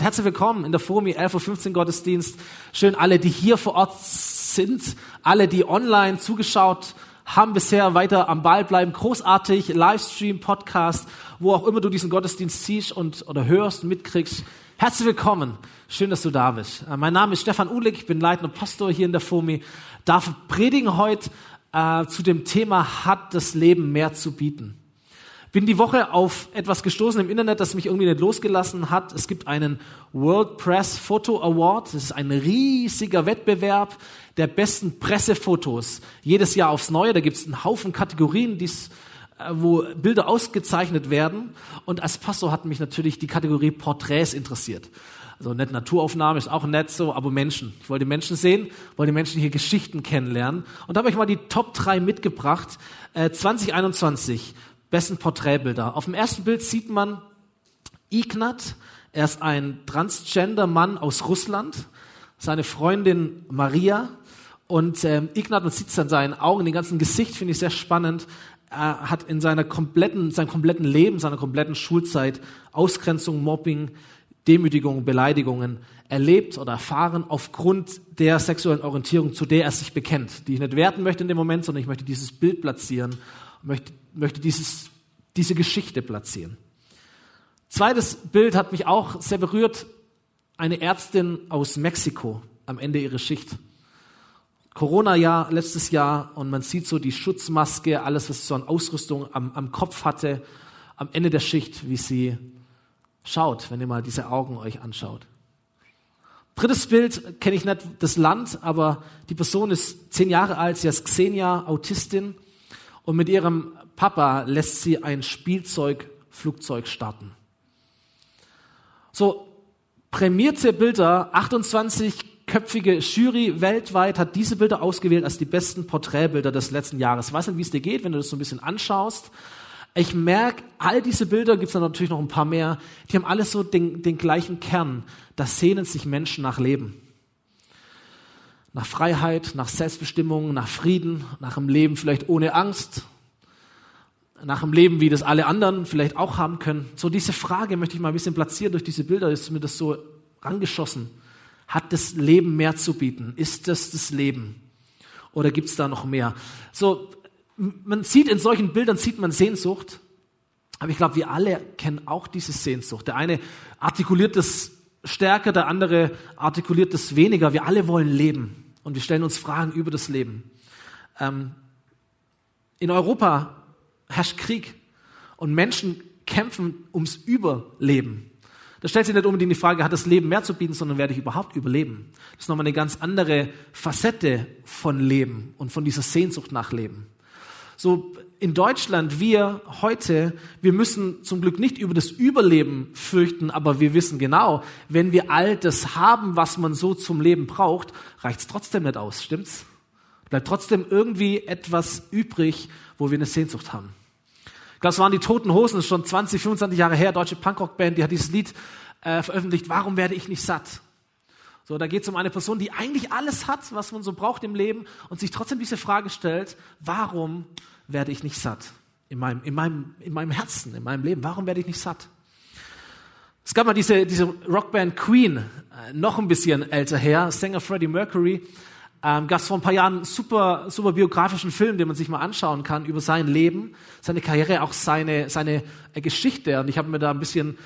Herzlich willkommen in der FOMI 11.15 Uhr Gottesdienst. Schön alle, die hier vor Ort sind, alle, die online zugeschaut haben bisher weiter am Ball bleiben. Großartig, Livestream, Podcast, wo auch immer du diesen Gottesdienst siehst und oder hörst, mitkriegst. Herzlich willkommen. Schön, dass du da bist. Äh, mein Name ist Stefan Uhlig, ich bin leitender Pastor hier in der FOMI. Darf predigen heute äh, zu dem Thema, hat das Leben mehr zu bieten? Bin die Woche auf etwas gestoßen im Internet, das mich irgendwie nicht losgelassen hat. Es gibt einen World Press Photo Award. Das ist ein riesiger Wettbewerb der besten Pressefotos. Jedes Jahr aufs Neue. Da gibt es einen Haufen Kategorien, die's, äh, wo Bilder ausgezeichnet werden. Und als Pastor hat mich natürlich die Kategorie Porträts interessiert. Also nicht Naturaufnahme ist auch nett so, aber Menschen. Ich wollte Menschen sehen, wollte Menschen hier Geschichten kennenlernen. Und da habe ich mal die Top 3 mitgebracht. Äh, 2021 besten Porträtbilder. Auf dem ersten Bild sieht man Ignat. Er ist ein Transgender-Mann aus Russland. Seine Freundin Maria. Und ähm, Ignat, man sieht es an seinen Augen, den ganzen Gesicht, finde ich sehr spannend. Er hat in seiner kompletten, seinem kompletten Leben, seiner kompletten Schulzeit Ausgrenzung, Mobbing, Demütigung, Beleidigungen erlebt oder erfahren aufgrund der sexuellen Orientierung, zu der er sich bekennt, die ich nicht werten möchte in dem Moment, sondern ich möchte dieses Bild platzieren möchte, möchte dieses, diese Geschichte platzieren. Zweites Bild hat mich auch sehr berührt. Eine Ärztin aus Mexiko am Ende ihrer Schicht. Corona-Jahr, letztes Jahr, und man sieht so die Schutzmaske, alles, was so an Ausrüstung am, am Kopf hatte, am Ende der Schicht, wie sie schaut, wenn ihr mal diese Augen euch anschaut. Drittes Bild kenne ich nicht das Land, aber die Person ist zehn Jahre alt, sie ist Xenia, Autistin. Und mit ihrem Papa lässt sie ein Spielzeugflugzeug starten. So prämierte Bilder, 28-köpfige Jury weltweit hat diese Bilder ausgewählt als die besten Porträtbilder des letzten Jahres. Ich weiß nicht, wie es dir geht, wenn du das so ein bisschen anschaust. Ich merke, all diese Bilder, gibt es natürlich noch ein paar mehr, die haben alles so den, den gleichen Kern. Da sehnen sich Menschen nach Leben nach Freiheit, nach Selbstbestimmung, nach Frieden, nach einem Leben vielleicht ohne Angst, nach einem Leben, wie das alle anderen vielleicht auch haben können. So diese Frage möchte ich mal ein bisschen platzieren durch diese Bilder, ist mir das so rangeschossen. Hat das Leben mehr zu bieten? Ist das das Leben? Oder gibt es da noch mehr? So, man sieht in solchen Bildern, sieht man Sehnsucht. Aber ich glaube, wir alle kennen auch diese Sehnsucht. Der eine artikuliert das stärker, der andere artikuliert das weniger. Wir alle wollen leben und wir stellen uns Fragen über das Leben. Ähm, in Europa herrscht Krieg und Menschen kämpfen ums Überleben. Da stellt sich nicht unbedingt die Frage, hat das Leben mehr zu bieten, sondern werde ich überhaupt überleben? Das ist nochmal eine ganz andere Facette von Leben und von dieser Sehnsucht nach Leben. So in Deutschland, wir heute, wir müssen zum Glück nicht über das Überleben fürchten, aber wir wissen genau, wenn wir all das haben, was man so zum Leben braucht, reicht es trotzdem nicht aus, stimmt's? Bleibt trotzdem irgendwie etwas übrig, wo wir eine Sehnsucht haben. Ich glaube, es waren die Toten Hosen, das ist schon 20, 25 Jahre her, deutsche Punkrock-Band, die hat dieses Lied äh, veröffentlicht, Warum werde ich nicht satt? So, da geht es um eine Person, die eigentlich alles hat, was man so braucht im Leben und sich trotzdem diese Frage stellt, warum werde ich nicht satt? In meinem, in meinem, in meinem Herzen, in meinem Leben. Warum werde ich nicht satt? Es gab mal diese, diese Rockband Queen, äh, noch ein bisschen älter her, Sänger Freddie Mercury. Ähm, gab es vor ein paar Jahren einen super, super biografischen Film, den man sich mal anschauen kann über sein Leben, seine Karriere, auch seine, seine äh, Geschichte. Und ich habe mir da ein bisschen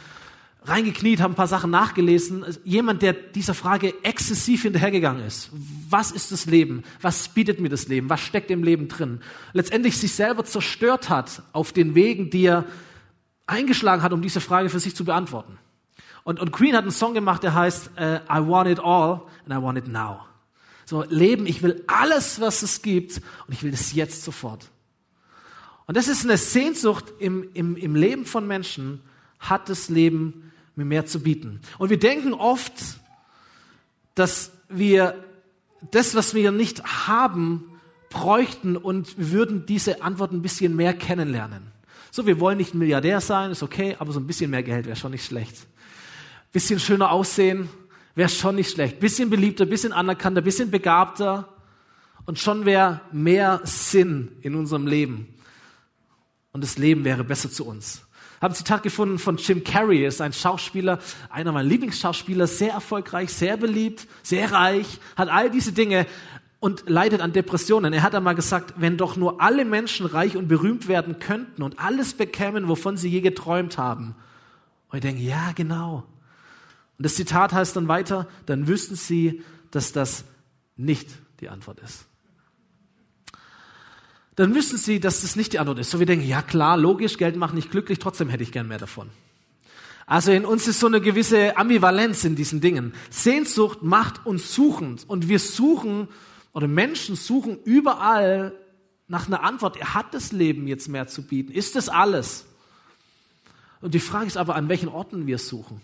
reingekniet, habe ein paar Sachen nachgelesen. Jemand, der dieser Frage exzessiv hinterhergegangen ist. Was ist das Leben? Was bietet mir das Leben? Was steckt im Leben drin? Letztendlich sich selber zerstört hat auf den Wegen, die er eingeschlagen hat, um diese Frage für sich zu beantworten. Und, und Queen hat einen Song gemacht, der heißt uh, I want it all and I want it now. So, Leben, ich will alles, was es gibt und ich will das jetzt sofort. Und das ist eine Sehnsucht im, im, im Leben von Menschen, hat das Leben mir mehr zu bieten. Und wir denken oft, dass wir das, was wir nicht haben, bräuchten und wir würden diese Antwort ein bisschen mehr kennenlernen. So, wir wollen nicht ein Milliardär sein, ist okay, aber so ein bisschen mehr Geld wäre schon nicht schlecht. Bisschen schöner aussehen wäre schon nicht schlecht. Bisschen beliebter, bisschen anerkannter, bisschen begabter und schon wäre mehr Sinn in unserem Leben. Und das Leben wäre besser zu uns. habe ein Zitat gefunden von Jim Carrey, ist ein Schauspieler, einer meiner Lieblingsschauspieler, sehr erfolgreich, sehr beliebt, sehr reich, hat all diese Dinge und leidet an Depressionen. Er hat einmal gesagt, wenn doch nur alle Menschen reich und berühmt werden könnten und alles bekämen, wovon sie je geträumt haben. Und ich denke, ja, genau. Und das Zitat heißt dann weiter, dann wüssten sie, dass das nicht die Antwort ist dann wissen sie, dass das nicht die Antwort ist. So wir denken, ja klar, logisch, Geld macht nicht glücklich, trotzdem hätte ich gern mehr davon. Also in uns ist so eine gewisse Ambivalenz in diesen Dingen. Sehnsucht macht uns suchend und wir suchen oder Menschen suchen überall nach einer Antwort. Hat das Leben jetzt mehr zu bieten? Ist das alles? Und die Frage ist aber, an welchen Orten wir suchen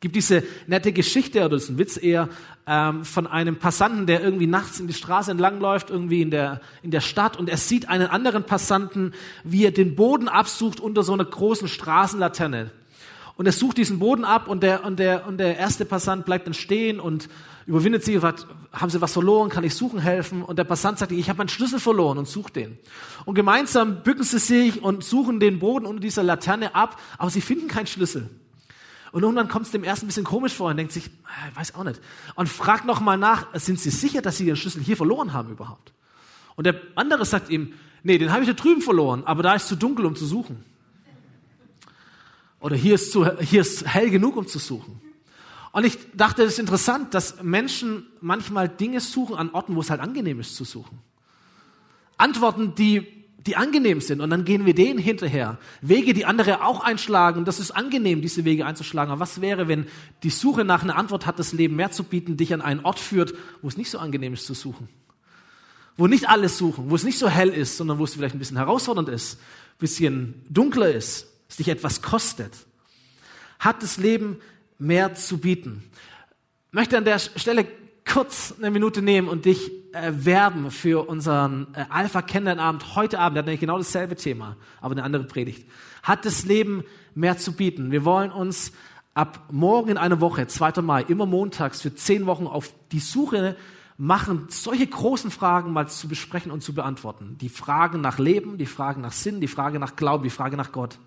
gibt diese nette Geschichte, oder ist ein Witz eher, ähm, von einem Passanten, der irgendwie nachts in die Straße entlangläuft, irgendwie in der, in der Stadt, und er sieht einen anderen Passanten, wie er den Boden absucht unter so einer großen Straßenlaterne. Und er sucht diesen Boden ab und der, und der, und der erste Passant bleibt dann stehen und überwindet und sagt, haben Sie was verloren, kann ich suchen helfen? Und der Passant sagt, ich habe meinen Schlüssel verloren und sucht den. Und gemeinsam bücken sie sich und suchen den Boden unter dieser Laterne ab, aber sie finden keinen Schlüssel. Und irgendwann kommt es dem ersten ein bisschen komisch vor und denkt sich, ah, ich weiß auch nicht. Und fragt nochmal nach, sind Sie sicher, dass Sie Ihren Schlüssel hier verloren haben überhaupt? Und der andere sagt ihm, nee, den habe ich da drüben verloren, aber da ist zu dunkel, um zu suchen. Oder hier ist, zu, hier ist hell genug, um zu suchen. Und ich dachte, es ist interessant, dass Menschen manchmal Dinge suchen an Orten, wo es halt angenehm ist zu suchen. Antworten, die die angenehm sind und dann gehen wir denen hinterher. Wege, die andere auch einschlagen, das ist angenehm, diese Wege einzuschlagen. Aber was wäre, wenn die Suche nach einer Antwort hat, das Leben mehr zu bieten, dich an einen Ort führt, wo es nicht so angenehm ist zu suchen? Wo nicht alles suchen, wo es nicht so hell ist, sondern wo es vielleicht ein bisschen herausfordernd ist, ein bisschen dunkler ist, es dich etwas kostet. Hat das Leben mehr zu bieten? Ich möchte an der Stelle kurz eine Minute nehmen und dich äh, werben für unseren äh, Alpha Kennenlernabend heute Abend. Der hat nämlich genau dasselbe Thema, aber eine andere Predigt. Hat das Leben mehr zu bieten? Wir wollen uns ab morgen in einer Woche, 2. Mai, immer montags für zehn Wochen auf die Suche machen, solche großen Fragen mal zu besprechen und zu beantworten. Die Fragen nach Leben, die Fragen nach Sinn, die Frage nach Glauben, die Frage nach Gott.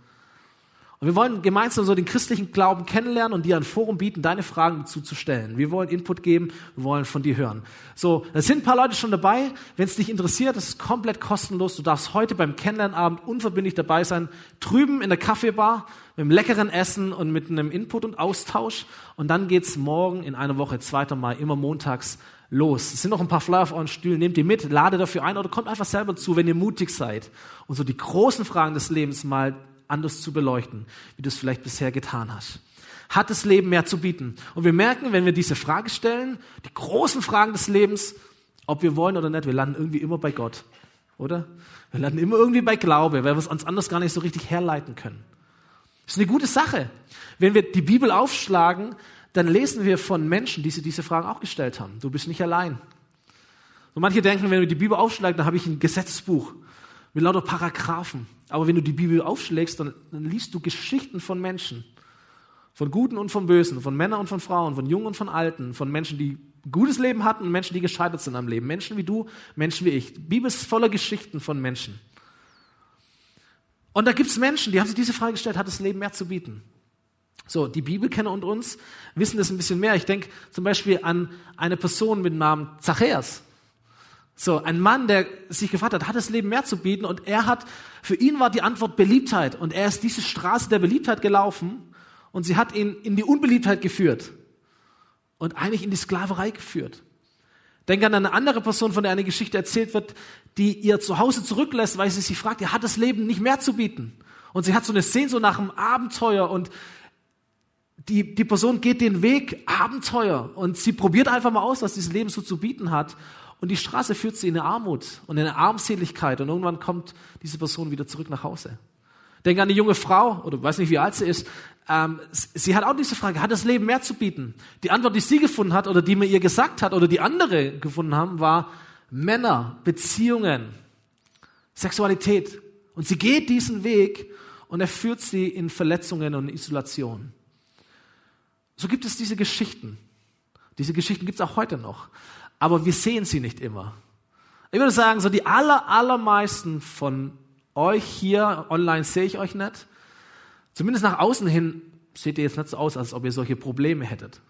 Und wir wollen gemeinsam so den christlichen Glauben kennenlernen und dir ein Forum bieten, deine Fragen zuzustellen. Wir wollen Input geben, wir wollen von dir hören. So, es sind ein paar Leute schon dabei. Wenn es dich interessiert, ist komplett kostenlos. Du darfst heute beim Kennenlernabend unverbindlich dabei sein, drüben in der Kaffeebar mit einem leckeren Essen und mit einem Input und Austausch. Und dann geht's morgen in einer Woche, 2. Mai, immer montags los. Es sind noch ein paar Flyer auf euren Stühlen, nehmt die mit, lade dafür ein oder kommt einfach selber zu, wenn ihr mutig seid und so die großen Fragen des Lebens mal anders zu beleuchten, wie du es vielleicht bisher getan hast. Hat das Leben mehr zu bieten? Und wir merken, wenn wir diese Frage stellen, die großen Fragen des Lebens, ob wir wollen oder nicht, wir landen irgendwie immer bei Gott, oder? Wir landen immer irgendwie bei Glaube, weil wir es uns anders gar nicht so richtig herleiten können. Das ist eine gute Sache. Wenn wir die Bibel aufschlagen, dann lesen wir von Menschen, die sich diese Fragen auch gestellt haben. Du bist nicht allein. Und manche denken, wenn wir die Bibel aufschlagen, dann habe ich ein Gesetzbuch mit lauter Paragraphen. Aber wenn du die Bibel aufschlägst, dann, dann liest du Geschichten von Menschen. Von Guten und von Bösen, von Männern und von Frauen, von Jungen und von Alten, von Menschen, die ein gutes Leben hatten und Menschen, die gescheitert sind am Leben. Menschen wie du, Menschen wie ich. Die Bibel ist voller Geschichten von Menschen. Und da gibt es Menschen, die haben sich diese Frage gestellt, hat das Leben mehr zu bieten? So, die Bibelkenner und uns wissen das ein bisschen mehr. Ich denke zum Beispiel an eine Person mit dem Namen Zachäus. So, ein Mann, der sich gefragt hat, hat das Leben mehr zu bieten und er hat, für ihn war die Antwort Beliebtheit und er ist diese Straße der Beliebtheit gelaufen und sie hat ihn in die Unbeliebtheit geführt und eigentlich in die Sklaverei geführt. Denk an eine andere Person, von der eine Geschichte erzählt wird, die ihr zu Hause zurücklässt, weil sie sich fragt, ja, hat das Leben nicht mehr zu bieten? Und sie hat so eine Sehnsucht nach einem Abenteuer und die, die Person geht den Weg Abenteuer und sie probiert einfach mal aus, was dieses Leben so zu bieten hat und die Straße führt sie in eine Armut und in eine Armseligkeit. Und irgendwann kommt diese Person wieder zurück nach Hause. Denk an die junge Frau, oder weiß nicht, wie alt sie ist. Ähm, sie hat auch diese Frage, hat das Leben mehr zu bieten? Die Antwort, die sie gefunden hat oder die mir ihr gesagt hat oder die andere gefunden haben, war Männer, Beziehungen, Sexualität. Und sie geht diesen Weg und er führt sie in Verletzungen und Isolation. So gibt es diese Geschichten. Diese Geschichten gibt es auch heute noch aber wir sehen sie nicht immer. Ich würde sagen, so die aller, allermeisten von euch hier online sehe ich euch nicht. Zumindest nach außen hin seht ihr jetzt nicht so aus, als ob ihr solche Probleme hättet.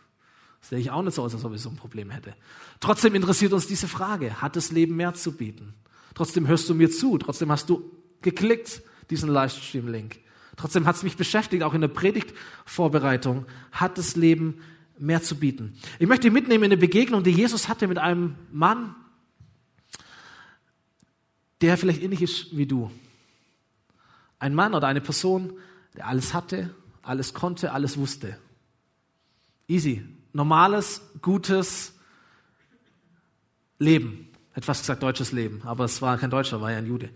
Sehe ich auch nicht so aus, als ob ich so ein Problem hätte. Trotzdem interessiert uns diese Frage, hat das Leben mehr zu bieten? Trotzdem hörst du mir zu, trotzdem hast du geklickt, diesen Livestream-Link. Trotzdem hat es mich beschäftigt, auch in der Predigtvorbereitung, hat das Leben mehr zu bieten. Ich möchte mitnehmen in eine Begegnung, die Jesus hatte mit einem Mann, der vielleicht ähnlich ist wie du. Ein Mann oder eine Person, der alles hatte, alles konnte, alles wusste. Easy. Normales, gutes Leben. Etwas gesagt deutsches Leben, aber es war kein Deutscher, war ja ein Jude.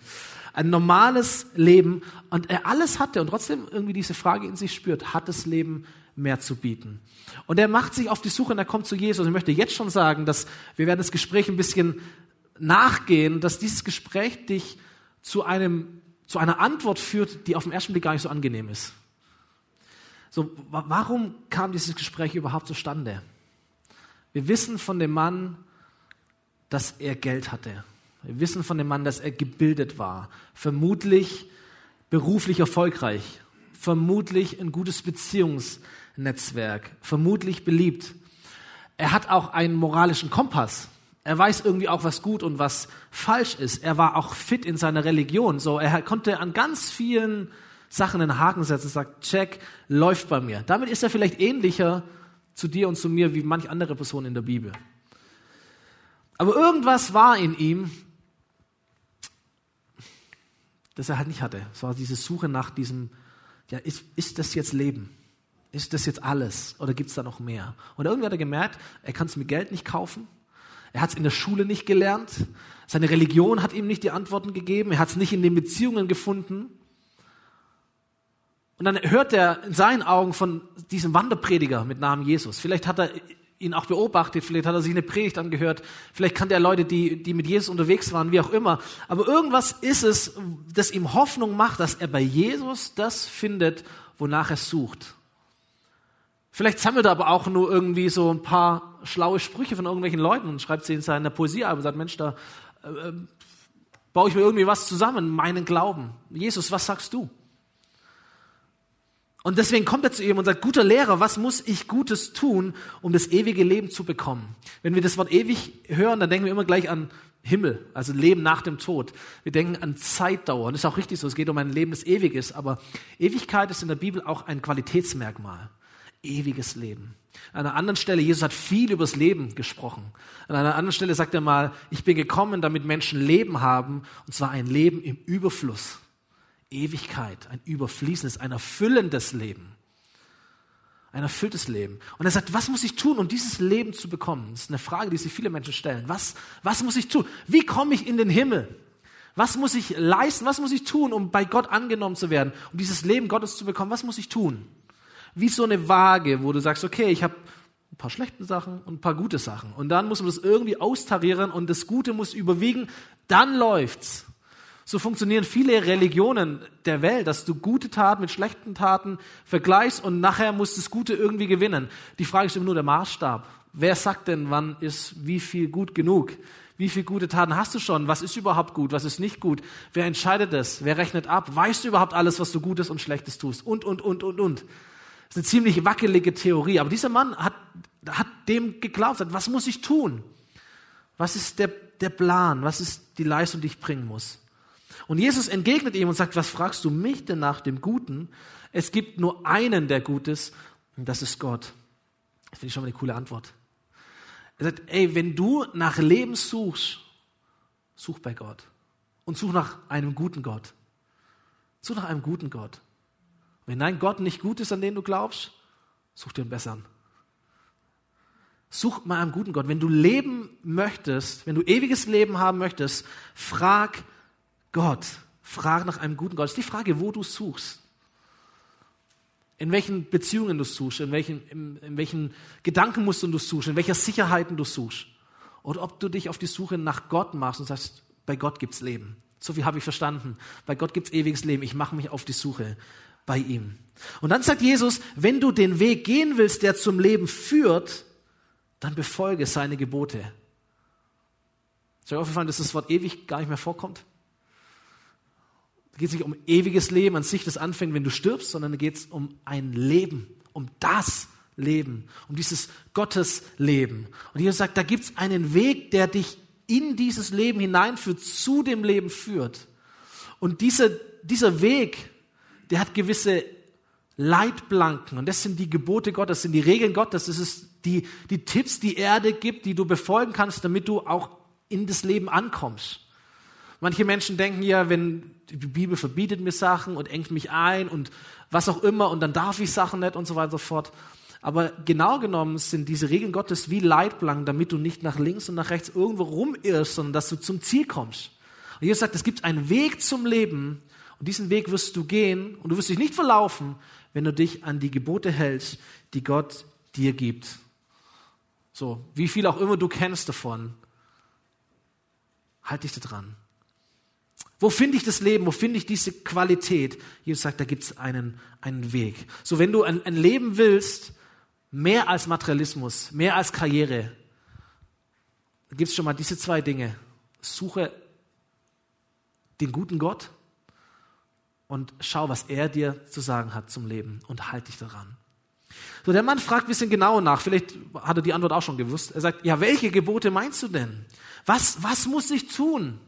Ein normales Leben und er alles hatte und trotzdem irgendwie diese Frage in sich spürt, hat das Leben mehr zu bieten? Und er macht sich auf die Suche und er kommt zu Jesus. Ich möchte jetzt schon sagen, dass wir werden das Gespräch ein bisschen nachgehen, dass dieses Gespräch dich zu einem, zu einer Antwort führt, die auf den ersten Blick gar nicht so angenehm ist. So, warum kam dieses Gespräch überhaupt zustande? Wir wissen von dem Mann, dass er Geld hatte. Wir wissen von dem Mann, dass er gebildet war, vermutlich beruflich erfolgreich, vermutlich ein gutes Beziehungsnetzwerk, vermutlich beliebt. Er hat auch einen moralischen Kompass. Er weiß irgendwie auch, was gut und was falsch ist. Er war auch fit in seiner Religion. So, er konnte an ganz vielen Sachen einen Haken setzen und sagt, check, läuft bei mir. Damit ist er vielleicht ähnlicher zu dir und zu mir wie manch andere Person in der Bibel. Aber irgendwas war in ihm, das er halt nicht hatte. Es war diese Suche nach diesem, ja, ist, ist das jetzt Leben? Ist das jetzt alles? Oder gibt es da noch mehr? Und irgendwie hat er gemerkt, er kann es mit Geld nicht kaufen. Er hat es in der Schule nicht gelernt. Seine Religion hat ihm nicht die Antworten gegeben. Er hat es nicht in den Beziehungen gefunden. Und dann hört er in seinen Augen von diesem Wanderprediger mit Namen Jesus. Vielleicht hat er ihn auch beobachtet, vielleicht hat er sich eine Predigt angehört, vielleicht kannte er Leute, die, die mit Jesus unterwegs waren, wie auch immer. Aber irgendwas ist es, das ihm Hoffnung macht, dass er bei Jesus das findet, wonach er sucht. Vielleicht sammelt er aber auch nur irgendwie so ein paar schlaue Sprüche von irgendwelchen Leuten und schreibt sie in seiner Poesie und sagt, Mensch, da äh, äh baue ich mir irgendwie was zusammen, meinen Glauben. Jesus, was sagst du? Und deswegen kommt er zu ihm und sagt, guter Lehrer, was muss ich Gutes tun, um das ewige Leben zu bekommen? Wenn wir das Wort ewig hören, dann denken wir immer gleich an Himmel, also Leben nach dem Tod. Wir denken an Zeitdauer. Und das ist auch richtig so. Es geht um ein Leben, das ewig ist. Aber Ewigkeit ist in der Bibel auch ein Qualitätsmerkmal. Ewiges Leben. An einer anderen Stelle, Jesus hat viel über das Leben gesprochen. An einer anderen Stelle sagt er mal, ich bin gekommen, damit Menschen Leben haben, und zwar ein Leben im Überfluss. Ewigkeit, ein überfließendes, ein erfüllendes Leben. Ein erfülltes Leben. Und er sagt, was muss ich tun, um dieses Leben zu bekommen? Das ist eine Frage, die sich viele Menschen stellen. Was, was muss ich tun? Wie komme ich in den Himmel? Was muss ich leisten? Was muss ich tun, um bei Gott angenommen zu werden? Um dieses Leben Gottes zu bekommen? Was muss ich tun? Wie so eine Waage, wo du sagst, okay, ich habe ein paar schlechte Sachen und ein paar gute Sachen. Und dann muss man das irgendwie austarieren und das Gute muss überwiegen. Dann läuft's. So funktionieren viele Religionen der Welt, dass du gute Taten mit schlechten Taten vergleichst und nachher muss das Gute irgendwie gewinnen. Die Frage ist immer nur der Maßstab. Wer sagt denn, wann ist wie viel gut genug? Wie viele gute Taten hast du schon? Was ist überhaupt gut? Was ist nicht gut? Wer entscheidet das? Wer rechnet ab? Weißt du überhaupt alles, was du Gutes und Schlechtes tust? Und, und, und, und, und. Das ist eine ziemlich wackelige Theorie. Aber dieser Mann hat, hat dem geglaubt, sagt, was muss ich tun? Was ist der, der Plan? Was ist die Leistung, die ich bringen muss? Und Jesus entgegnet ihm und sagt, was fragst du mich denn nach dem Guten? Es gibt nur einen, der gut ist, und das ist Gott. Das finde ich schon mal eine coole Antwort. Er sagt, ey, wenn du nach Leben suchst, such bei Gott. Und such nach einem guten Gott. Such nach einem guten Gott. Wenn dein Gott nicht gut ist, an den du glaubst, such dir einen besseren. Such mal einen guten Gott. Wenn du leben möchtest, wenn du ewiges Leben haben möchtest, frag Gott. Frag nach einem guten Gott. Das ist die Frage, wo du suchst. In welchen Beziehungen du suchst, in welchen, in, in welchen Gedankenmustern du suchst, in welcher Sicherheiten du suchst. Oder ob du dich auf die Suche nach Gott machst und sagst, bei Gott gibt's Leben. So viel habe ich verstanden. Bei Gott gibt's ewiges Leben. Ich mache mich auf die Suche bei ihm. Und dann sagt Jesus, wenn du den Weg gehen willst, der zum Leben führt, dann befolge seine Gebote. Ist euch aufgefallen, dass das Wort ewig gar nicht mehr vorkommt? Da geht es nicht um ewiges Leben an sich, das anfängt, wenn du stirbst, sondern da geht es um ein Leben, um das Leben, um dieses Gottesleben. Und Jesus sagt, da gibt es einen Weg, der dich in dieses Leben hineinführt, zu dem Leben führt. Und dieser, dieser Weg, der hat gewisse Leitplanken. Und das sind die Gebote Gottes, das sind die Regeln Gottes, das ist die, die Tipps, die Erde gibt, die du befolgen kannst, damit du auch in das Leben ankommst. Manche Menschen denken ja, wenn die Bibel verbietet mir Sachen und engt mich ein und was auch immer und dann darf ich Sachen nicht und so weiter und so fort. Aber genau genommen sind diese Regeln Gottes wie Leitplanken, damit du nicht nach links und nach rechts irgendwo rumirrst, sondern dass du zum Ziel kommst. Und Jesus sagt, es gibt einen Weg zum Leben und diesen Weg wirst du gehen und du wirst dich nicht verlaufen, wenn du dich an die Gebote hältst, die Gott dir gibt. So, wie viel auch immer du kennst davon, halt dich da dran. Wo finde ich das Leben? Wo finde ich diese Qualität? Jesus sagt, da gibt es einen, einen Weg. So, wenn du ein, ein Leben willst, mehr als Materialismus, mehr als Karriere, gibt es schon mal diese zwei Dinge. Suche den guten Gott und schau, was er dir zu sagen hat zum Leben und halt dich daran. So, der Mann fragt ein bisschen genauer nach. Vielleicht hat er die Antwort auch schon gewusst. Er sagt, ja, welche Gebote meinst du denn? Was, was muss ich tun?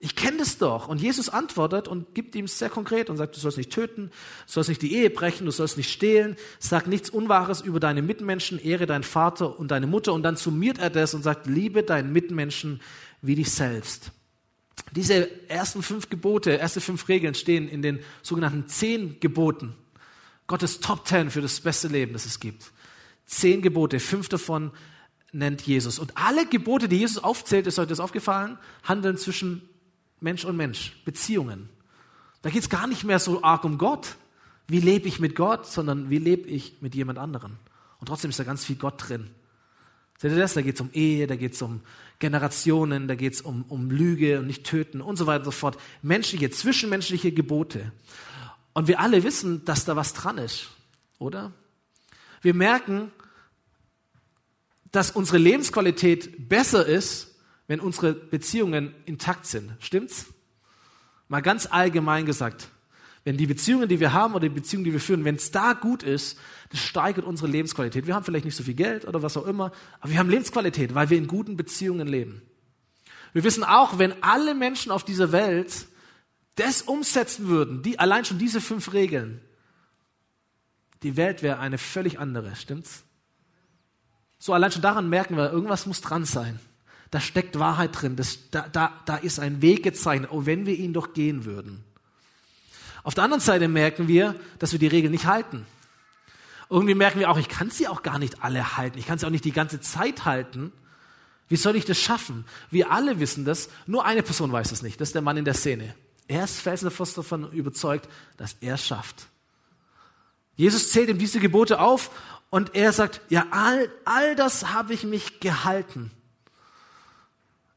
Ich kenne das doch. Und Jesus antwortet und gibt ihm sehr konkret und sagt, du sollst nicht töten, du sollst nicht die Ehe brechen, du sollst nicht stehlen, sag nichts Unwahres über deine Mitmenschen, ehre deinen Vater und deine Mutter. Und dann summiert er das und sagt, liebe deinen Mitmenschen wie dich selbst. Diese ersten fünf Gebote, erste fünf Regeln stehen in den sogenannten zehn Geboten. Gottes Top Ten für das beste Leben, das es gibt. Zehn Gebote, fünf davon nennt Jesus. Und alle Gebote, die Jesus aufzählt, ist euch das aufgefallen, handeln zwischen Mensch und Mensch, Beziehungen. Da geht es gar nicht mehr so arg um Gott. Wie lebe ich mit Gott, sondern wie lebe ich mit jemand anderem. Und trotzdem ist da ganz viel Gott drin. Seht ihr das? Da geht es um Ehe, da geht es um Generationen, da geht es um, um Lüge und nicht töten und so weiter und so fort. Menschliche, zwischenmenschliche Gebote. Und wir alle wissen, dass da was dran ist, oder? Wir merken, dass unsere Lebensqualität besser ist, wenn unsere Beziehungen intakt sind. Stimmt's? Mal ganz allgemein gesagt. Wenn die Beziehungen, die wir haben oder die Beziehungen, die wir führen, wenn es da gut ist, das steigert unsere Lebensqualität. Wir haben vielleicht nicht so viel Geld oder was auch immer, aber wir haben Lebensqualität, weil wir in guten Beziehungen leben. Wir wissen auch, wenn alle Menschen auf dieser Welt das umsetzen würden, die, allein schon diese fünf Regeln, die Welt wäre eine völlig andere, stimmt's? So allein schon daran merken wir, irgendwas muss dran sein da steckt Wahrheit drin, das, da, da, da ist ein Weg gezeichnet, oh, wenn wir ihn doch gehen würden. Auf der anderen Seite merken wir, dass wir die Regeln nicht halten. Irgendwie merken wir auch, ich kann sie auch gar nicht alle halten, ich kann sie auch nicht die ganze Zeit halten. Wie soll ich das schaffen? Wir alle wissen das, nur eine Person weiß es nicht, das ist der Mann in der Szene. Er ist felsenfest davon überzeugt, dass er es schafft. Jesus zählt ihm diese Gebote auf und er sagt, ja, all, all das habe ich mich gehalten.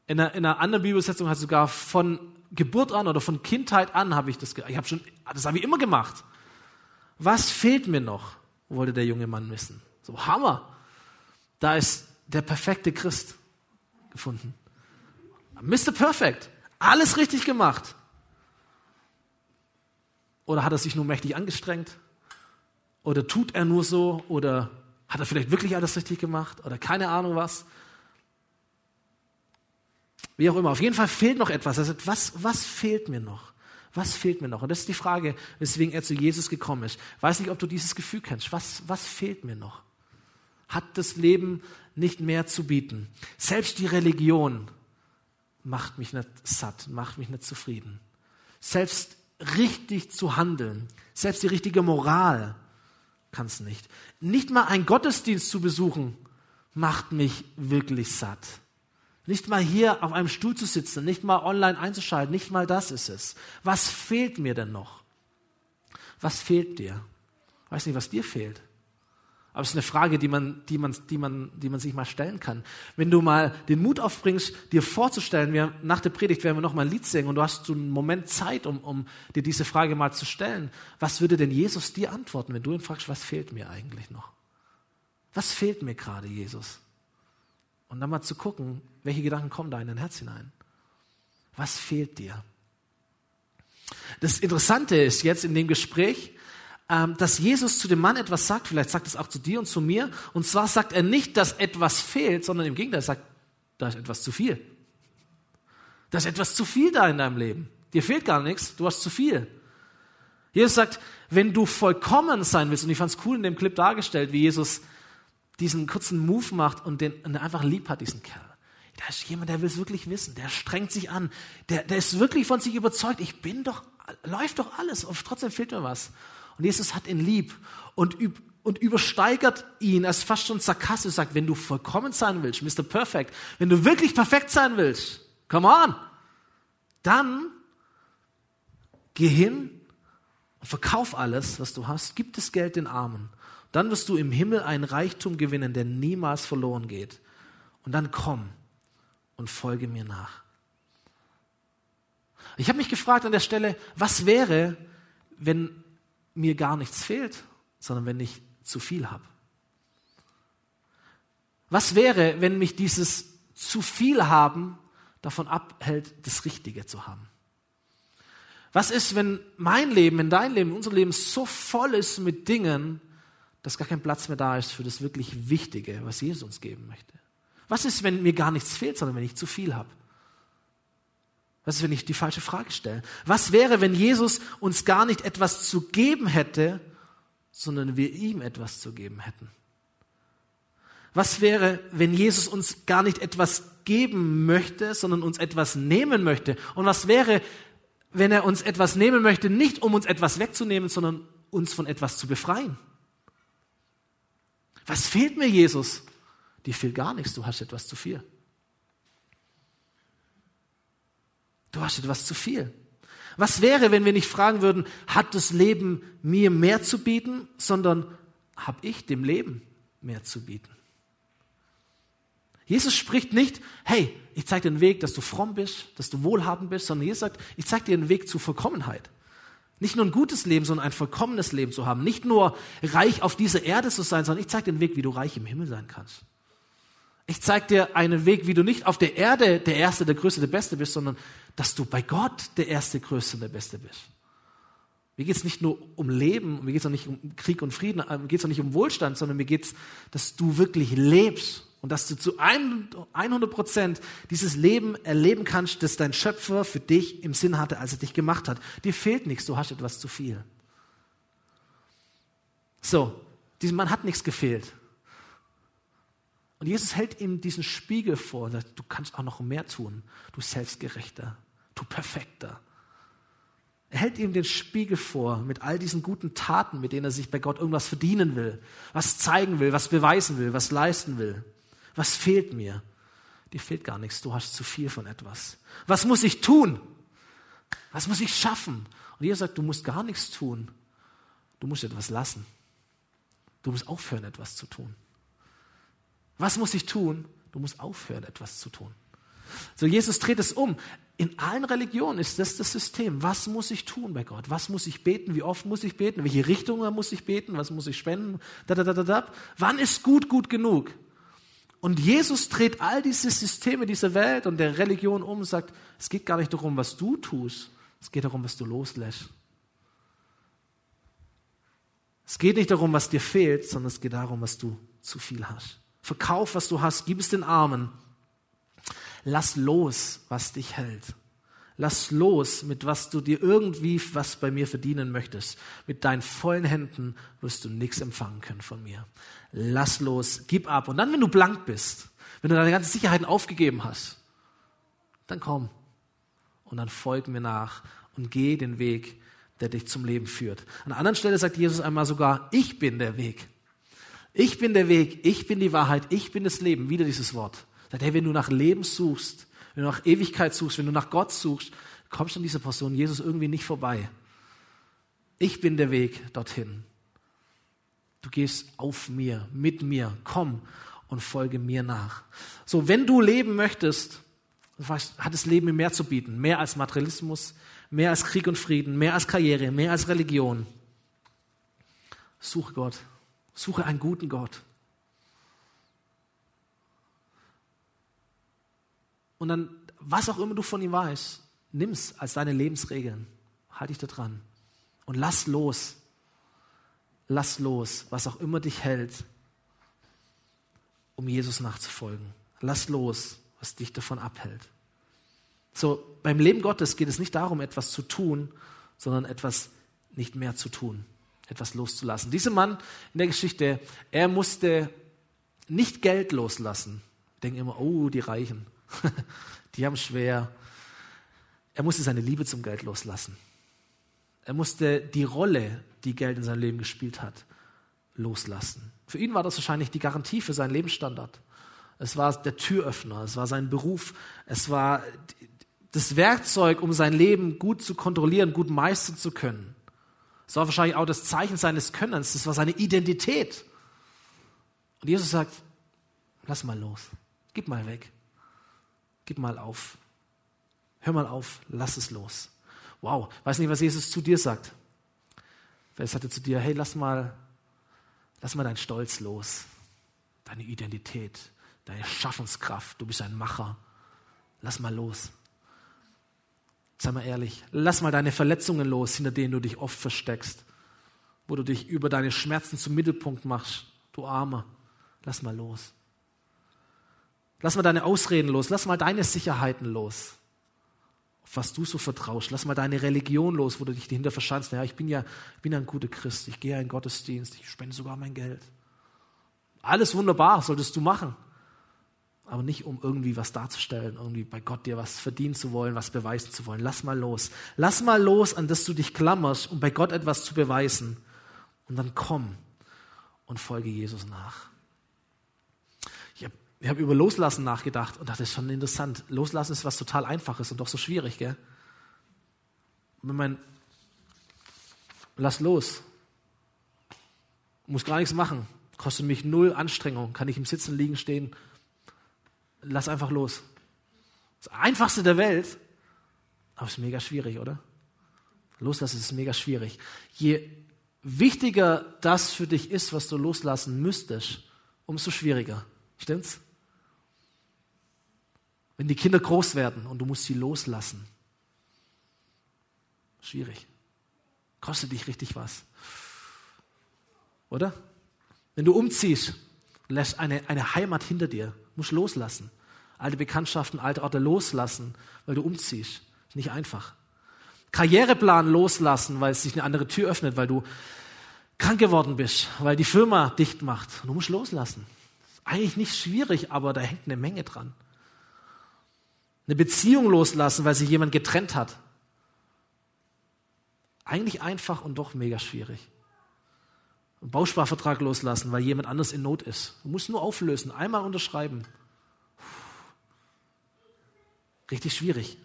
In einer, in einer anderen Bibelsetzung heißt sogar von Geburt an oder von Kindheit an habe ich das, ich habe schon, das habe ich immer gemacht. Was fehlt mir noch? wollte der junge Mann wissen. So Hammer. Da ist der perfekte Christ gefunden. Mr. Perfect. Alles richtig gemacht. Oder hat er sich nur mächtig angestrengt? Oder tut er nur so? Oder hat er vielleicht wirklich alles richtig gemacht? Oder keine Ahnung was? Wie auch immer. Auf jeden Fall fehlt noch etwas. Sagt, was, was fehlt mir noch? Was fehlt mir noch? Und das ist die Frage, weswegen er zu Jesus gekommen ist. Weiß nicht, ob du dieses Gefühl kennst. Was, was fehlt mir noch? Hat das Leben nicht mehr zu bieten? Selbst die Religion macht mich nicht satt, macht mich nicht zufrieden. Selbst richtig zu handeln, selbst die richtige Moral kann es nicht. Nicht mal ein Gottesdienst zu besuchen, macht mich wirklich satt. Nicht mal hier auf einem Stuhl zu sitzen, nicht mal online einzuschalten, nicht mal das ist es. Was fehlt mir denn noch? Was fehlt dir? Ich weiß nicht, was dir fehlt. Aber es ist eine Frage, die man, die, man, die, man, die man sich mal stellen kann. Wenn du mal den Mut aufbringst, dir vorzustellen, wir, nach der Predigt werden wir noch mal ein Lied singen und du hast so einen Moment Zeit, um, um dir diese Frage mal zu stellen. Was würde denn Jesus dir antworten, wenn du ihn fragst, was fehlt mir eigentlich noch? Was fehlt mir gerade, Jesus? Und dann mal zu gucken, welche Gedanken kommen da in dein Herz hinein. Was fehlt dir? Das Interessante ist jetzt in dem Gespräch, ähm, dass Jesus zu dem Mann etwas sagt, vielleicht sagt es auch zu dir und zu mir, und zwar sagt er nicht, dass etwas fehlt, sondern im Gegenteil, er sagt, da ist etwas zu viel. Da ist etwas zu viel da in deinem Leben. Dir fehlt gar nichts, du hast zu viel. Jesus sagt, wenn du vollkommen sein willst, und ich fand es cool in dem Clip dargestellt, wie Jesus diesen kurzen Move macht und den und einfach lieb hat, diesen Kerl. Da ist jemand, der will es wirklich wissen, der strengt sich an, der, der ist wirklich von sich überzeugt, ich bin doch, läuft doch alles, und trotzdem fehlt mir was. Und Jesus hat ihn lieb und, und übersteigert ihn, ist fast schon sarkastisch, sagt, wenn du vollkommen sein willst, Mr. Perfect, wenn du wirklich perfekt sein willst, come on, dann geh hin und verkauf alles, was du hast, gib das Geld den Armen. Dann wirst du im Himmel einen Reichtum gewinnen, der niemals verloren geht. Und dann komm und folge mir nach. Ich habe mich gefragt an der Stelle, was wäre, wenn mir gar nichts fehlt, sondern wenn ich zu viel habe? Was wäre, wenn mich dieses zu viel haben davon abhält, das Richtige zu haben? Was ist, wenn mein Leben, wenn dein Leben, unser Leben so voll ist mit Dingen, dass gar kein Platz mehr da ist für das wirklich Wichtige, was Jesus uns geben möchte? Was ist, wenn mir gar nichts fehlt, sondern wenn ich zu viel habe? Was ist, wenn ich die falsche Frage stelle? Was wäre, wenn Jesus uns gar nicht etwas zu geben hätte, sondern wir ihm etwas zu geben hätten? Was wäre, wenn Jesus uns gar nicht etwas geben möchte, sondern uns etwas nehmen möchte? Und was wäre, wenn er uns etwas nehmen möchte, nicht um uns etwas wegzunehmen, sondern uns von etwas zu befreien? Was fehlt mir, Jesus? Dir fehlt gar nichts, du hast etwas zu viel. Du hast etwas zu viel. Was wäre, wenn wir nicht fragen würden, hat das Leben mir mehr zu bieten, sondern habe ich dem Leben mehr zu bieten? Jesus spricht nicht, hey, ich zeige dir einen Weg, dass du fromm bist, dass du wohlhabend bist, sondern Jesus sagt, ich zeige dir einen Weg zur Vollkommenheit. Nicht nur ein gutes Leben, sondern ein vollkommenes Leben zu haben. Nicht nur reich auf dieser Erde zu sein, sondern ich zeige dir einen Weg, wie du reich im Himmel sein kannst. Ich zeige dir einen Weg, wie du nicht auf der Erde der Erste, der Größte, der Beste bist, sondern dass du bei Gott der Erste, Größte der Beste bist. Mir geht es nicht nur um Leben, mir geht es auch nicht um Krieg und Frieden, äh, mir geht es auch nicht um Wohlstand, sondern mir geht es, dass du wirklich lebst und dass du zu 100 Prozent dieses Leben erleben kannst, das dein Schöpfer für dich im Sinn hatte, als er dich gemacht hat. Dir fehlt nichts, du hast etwas zu viel. So, diesem Mann hat nichts gefehlt. Und Jesus hält ihm diesen Spiegel vor sagt, du kannst auch noch mehr tun, du Selbstgerechter, du Perfekter. Er hält ihm den Spiegel vor mit all diesen guten Taten, mit denen er sich bei Gott irgendwas verdienen will, was zeigen will, was beweisen will, was leisten will. Was fehlt mir? Dir fehlt gar nichts, du hast zu viel von etwas. Was muss ich tun? Was muss ich schaffen? Und Jesus sagt, du musst gar nichts tun. Du musst etwas lassen. Du musst aufhören, etwas zu tun. Was muss ich tun? Du musst aufhören, etwas zu tun. So, Jesus dreht es um. In allen Religionen ist das das System. Was muss ich tun bei Gott? Was muss ich beten? Wie oft muss ich beten? Welche Richtung muss ich beten? Was muss ich spenden? Da, da, da, da, da. Wann ist gut gut genug? Und Jesus dreht all diese Systeme dieser Welt und der Religion um und sagt, es geht gar nicht darum, was du tust, es geht darum, was du loslässt. Es geht nicht darum, was dir fehlt, sondern es geht darum, was du zu viel hast. Verkauf, was du hast, gib es den Armen. Lass los, was dich hält. Lass los, mit was du dir irgendwie was bei mir verdienen möchtest. Mit deinen vollen Händen wirst du nichts empfangen können von mir. Lass los, gib ab. Und dann, wenn du blank bist, wenn du deine ganzen Sicherheiten aufgegeben hast, dann komm. Und dann folg mir nach und geh den Weg, der dich zum Leben führt. An einer anderen Stelle sagt Jesus einmal sogar, ich bin der Weg. Ich bin der Weg, ich bin die Wahrheit, ich bin das Leben. Wieder dieses Wort. Sagt, hey, wenn du nach Leben suchst, wenn du nach Ewigkeit suchst, wenn du nach Gott suchst, kommst du an dieser Person Jesus irgendwie nicht vorbei. Ich bin der Weg dorthin. Du gehst auf mir, mit mir, komm und folge mir nach. So, wenn du leben möchtest, hat das Leben mehr zu bieten. Mehr als Materialismus, mehr als Krieg und Frieden, mehr als Karriere, mehr als Religion. Suche Gott. Suche einen guten Gott. Und dann, was auch immer du von ihm weißt, nimm's als deine Lebensregeln. halt dich da dran. Und lass los. Lass los, was auch immer dich hält, um Jesus nachzufolgen. Lass los, was dich davon abhält. So, beim Leben Gottes geht es nicht darum, etwas zu tun, sondern etwas nicht mehr zu tun, etwas loszulassen. Dieser Mann in der Geschichte, er musste nicht Geld loslassen. Denken immer, oh, die Reichen, die haben schwer. Er musste seine Liebe zum Geld loslassen. Er musste die Rolle, die Geld in seinem Leben gespielt hat, loslassen. Für ihn war das wahrscheinlich die Garantie für seinen Lebensstandard. Es war der Türöffner, es war sein Beruf, es war das Werkzeug, um sein Leben gut zu kontrollieren, gut meistern zu können. Es war wahrscheinlich auch das Zeichen seines Könnens, das war seine Identität. Und Jesus sagt, lass mal los, gib mal weg, gib mal auf, hör mal auf, lass es los. Wow, weiß nicht, was Jesus zu dir sagt. Vielleicht sagt er zu dir, hey, lass mal, lass mal deinen Stolz los, deine Identität, deine Schaffenskraft, du bist ein Macher. Lass mal los. Sei mal ehrlich, lass mal deine Verletzungen los, hinter denen du dich oft versteckst, wo du dich über deine Schmerzen zum Mittelpunkt machst, du Armer. Lass mal los. Lass mal deine Ausreden los, lass mal deine Sicherheiten los, auf was du so vertraust. Lass mal deine Religion los, wo du dich dahinter verschanzt. Ja, ich bin ja, ich bin ein guter Christ, ich gehe ja in Gottesdienst, ich spende sogar mein Geld. Alles wunderbar, solltest du machen aber nicht um irgendwie was darzustellen, irgendwie bei Gott dir was verdienen zu wollen, was beweisen zu wollen. Lass mal los. Lass mal los, an das du dich klammerst, um bei Gott etwas zu beweisen. Und dann komm und folge Jesus nach. Ich habe hab über Loslassen nachgedacht und dachte, das ist schon interessant. Loslassen ist was total Einfaches und doch so schwierig, gell? wenn man, lass los, muss gar nichts machen, kostet mich null Anstrengung, kann ich im Sitzen, liegen, stehen, lass einfach los. Das Einfachste der Welt, aber es ist mega schwierig, oder? Loslassen ist mega schwierig. Je wichtiger das für dich ist, was du loslassen müsstest, umso schwieriger. Stimmt's? Wenn die Kinder groß werden und du musst sie loslassen. Schwierig. Kostet dich richtig was. Oder? Wenn du umziehst, lässt eine, eine Heimat hinter dir musst loslassen. Alte Bekanntschaften, alte Orte loslassen, weil du umziehst. Ist nicht einfach. Karriereplan loslassen, weil es sich eine andere Tür öffnet, weil du krank geworden bist, weil die Firma dicht macht. Du musst loslassen. Ist eigentlich nicht schwierig, aber da hängt eine Menge dran. Eine Beziehung loslassen, weil sich jemand getrennt hat. Eigentlich einfach und doch mega schwierig. Einen Bausparvertrag loslassen, weil jemand anders in Not ist. Du musst nur auflösen, einmal unterschreiben. Richtig schwierig.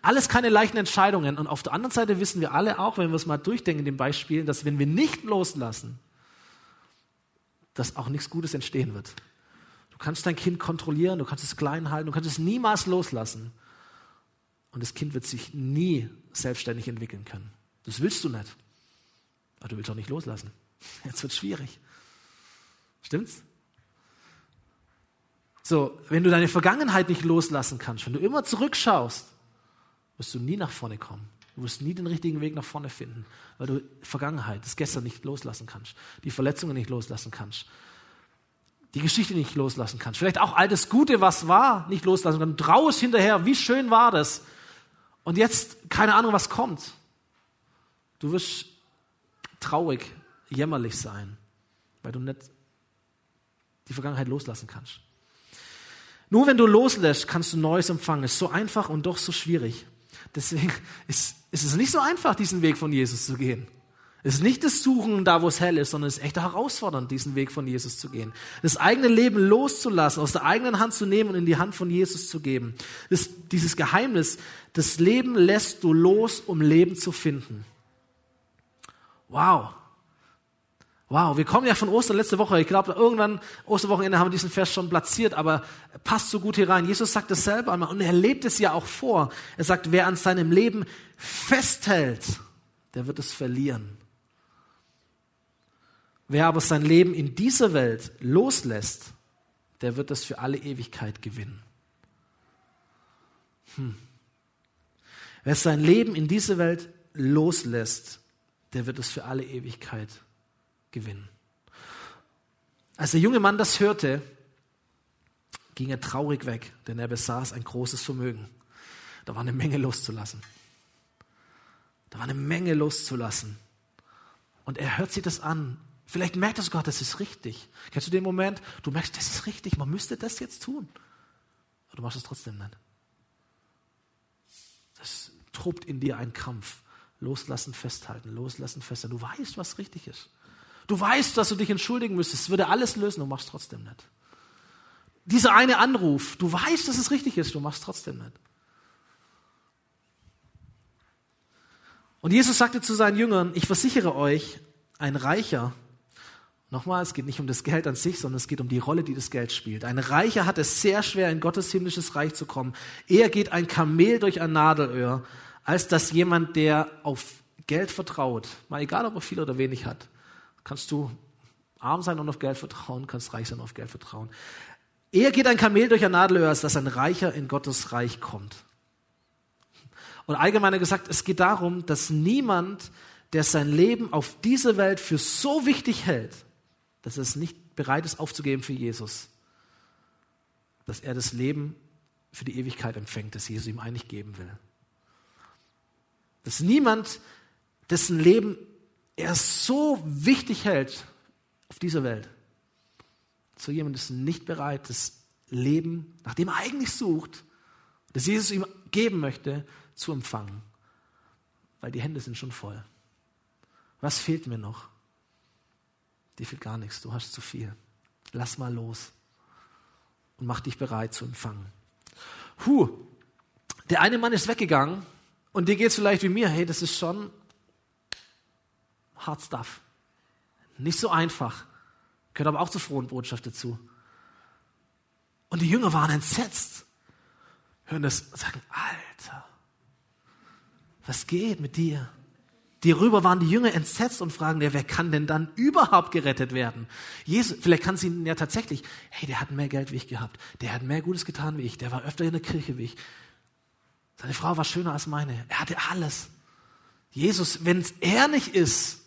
Alles keine leichten Entscheidungen. Und auf der anderen Seite wissen wir alle auch, wenn wir es mal durchdenken in den Beispielen, dass wenn wir nicht loslassen, dass auch nichts Gutes entstehen wird. Du kannst dein Kind kontrollieren, du kannst es klein halten, du kannst es niemals loslassen. Und das Kind wird sich nie selbstständig entwickeln können. Das willst du nicht. Aber du willst auch nicht loslassen. Jetzt wird schwierig. Stimmt's? So, wenn du deine Vergangenheit nicht loslassen kannst, wenn du immer zurückschaust, wirst du nie nach vorne kommen. Du wirst nie den richtigen Weg nach vorne finden, weil du Vergangenheit, das Gestern nicht loslassen kannst, die Verletzungen nicht loslassen kannst, die Geschichte nicht loslassen kannst, vielleicht auch all das Gute, was war, nicht loslassen kannst. Du traust hinterher, wie schön war das? Und jetzt keine Ahnung, was kommt. Du wirst traurig, jämmerlich sein, weil du nicht die Vergangenheit loslassen kannst. Nur wenn du loslässt, kannst du Neues empfangen. Ist so einfach und doch so schwierig. Deswegen ist, ist es nicht so einfach, diesen Weg von Jesus zu gehen. Es ist nicht das Suchen da, wo es hell ist, sondern es ist echt herausfordernd, diesen Weg von Jesus zu gehen. Das eigene Leben loszulassen, aus der eigenen Hand zu nehmen und in die Hand von Jesus zu geben. Das, dieses Geheimnis, das Leben lässt du los, um Leben zu finden. Wow. Wow, wir kommen ja von Ostern letzte Woche. Ich glaube, irgendwann Osterwochenende haben wir diesen Vers schon platziert, aber passt so gut hier rein. Jesus sagt es selber einmal und er lebt es ja auch vor. Er sagt, wer an seinem Leben festhält, der wird es verlieren. Wer aber sein Leben in dieser Welt loslässt, der wird es für alle Ewigkeit gewinnen. Hm. Wer sein Leben in dieser Welt loslässt, der wird es für alle Ewigkeit gewinnen. Als der junge Mann das hörte, ging er traurig weg, denn er besaß ein großes Vermögen. Da war eine Menge loszulassen. Da war eine Menge loszulassen. Und er hört sich das an. Vielleicht merkt er sogar, das ist richtig. Kennst du den Moment, du merkst, das ist richtig, man müsste das jetzt tun. Aber du machst es trotzdem nicht. Das tobt in dir ein Kampf. Loslassen, festhalten, loslassen, festhalten. Du weißt, was richtig ist. Du weißt, dass du dich entschuldigen müsstest. Es würde alles lösen, du machst trotzdem nicht. Dieser eine Anruf, du weißt, dass es richtig ist, du machst trotzdem nicht. Und Jesus sagte zu seinen Jüngern, ich versichere euch, ein Reicher, nochmal, es geht nicht um das Geld an sich, sondern es geht um die Rolle, die das Geld spielt. Ein Reicher hat es sehr schwer, in Gottes himmlisches Reich zu kommen. Eher geht ein Kamel durch ein Nadelöhr, als dass jemand, der auf Geld vertraut, mal egal, ob er viel oder wenig hat, kannst du arm sein und auf Geld vertrauen, kannst reich sein und auf Geld vertrauen. Eher geht ein Kamel durch ein Nadelöhr, als dass ein Reicher in Gottes Reich kommt. Und allgemeiner gesagt, es geht darum, dass niemand, der sein Leben auf dieser Welt für so wichtig hält, dass er es nicht bereit ist aufzugeben für Jesus, dass er das Leben für die Ewigkeit empfängt, das Jesus ihm eigentlich geben will. Dass niemand, dessen Leben er so wichtig hält auf dieser Welt, so jemand ist nicht bereit, das Leben, nach dem er eigentlich sucht, das Jesus ihm geben möchte, zu empfangen. Weil die Hände sind schon voll. Was fehlt mir noch? Dir fehlt gar nichts, du hast zu viel. Lass mal los und mach dich bereit zu empfangen. Huh, der eine Mann ist weggegangen und dir geht es vielleicht wie mir, hey, das ist schon hard stuff. Nicht so einfach. Gehört aber auch zur frohen Botschaft dazu. Und die Jünger waren entsetzt. Hören das und sagen, Alter, was geht mit dir? Darüber waren die Jünger entsetzt und fragen, wer kann denn dann überhaupt gerettet werden? Jesus, vielleicht kann sie ihnen ja tatsächlich, hey, der hat mehr Geld wie ich gehabt, der hat mehr Gutes getan wie ich, der war öfter in der Kirche wie ich. Seine Frau war schöner als meine, er hatte alles. Jesus, wenn es er nicht ist,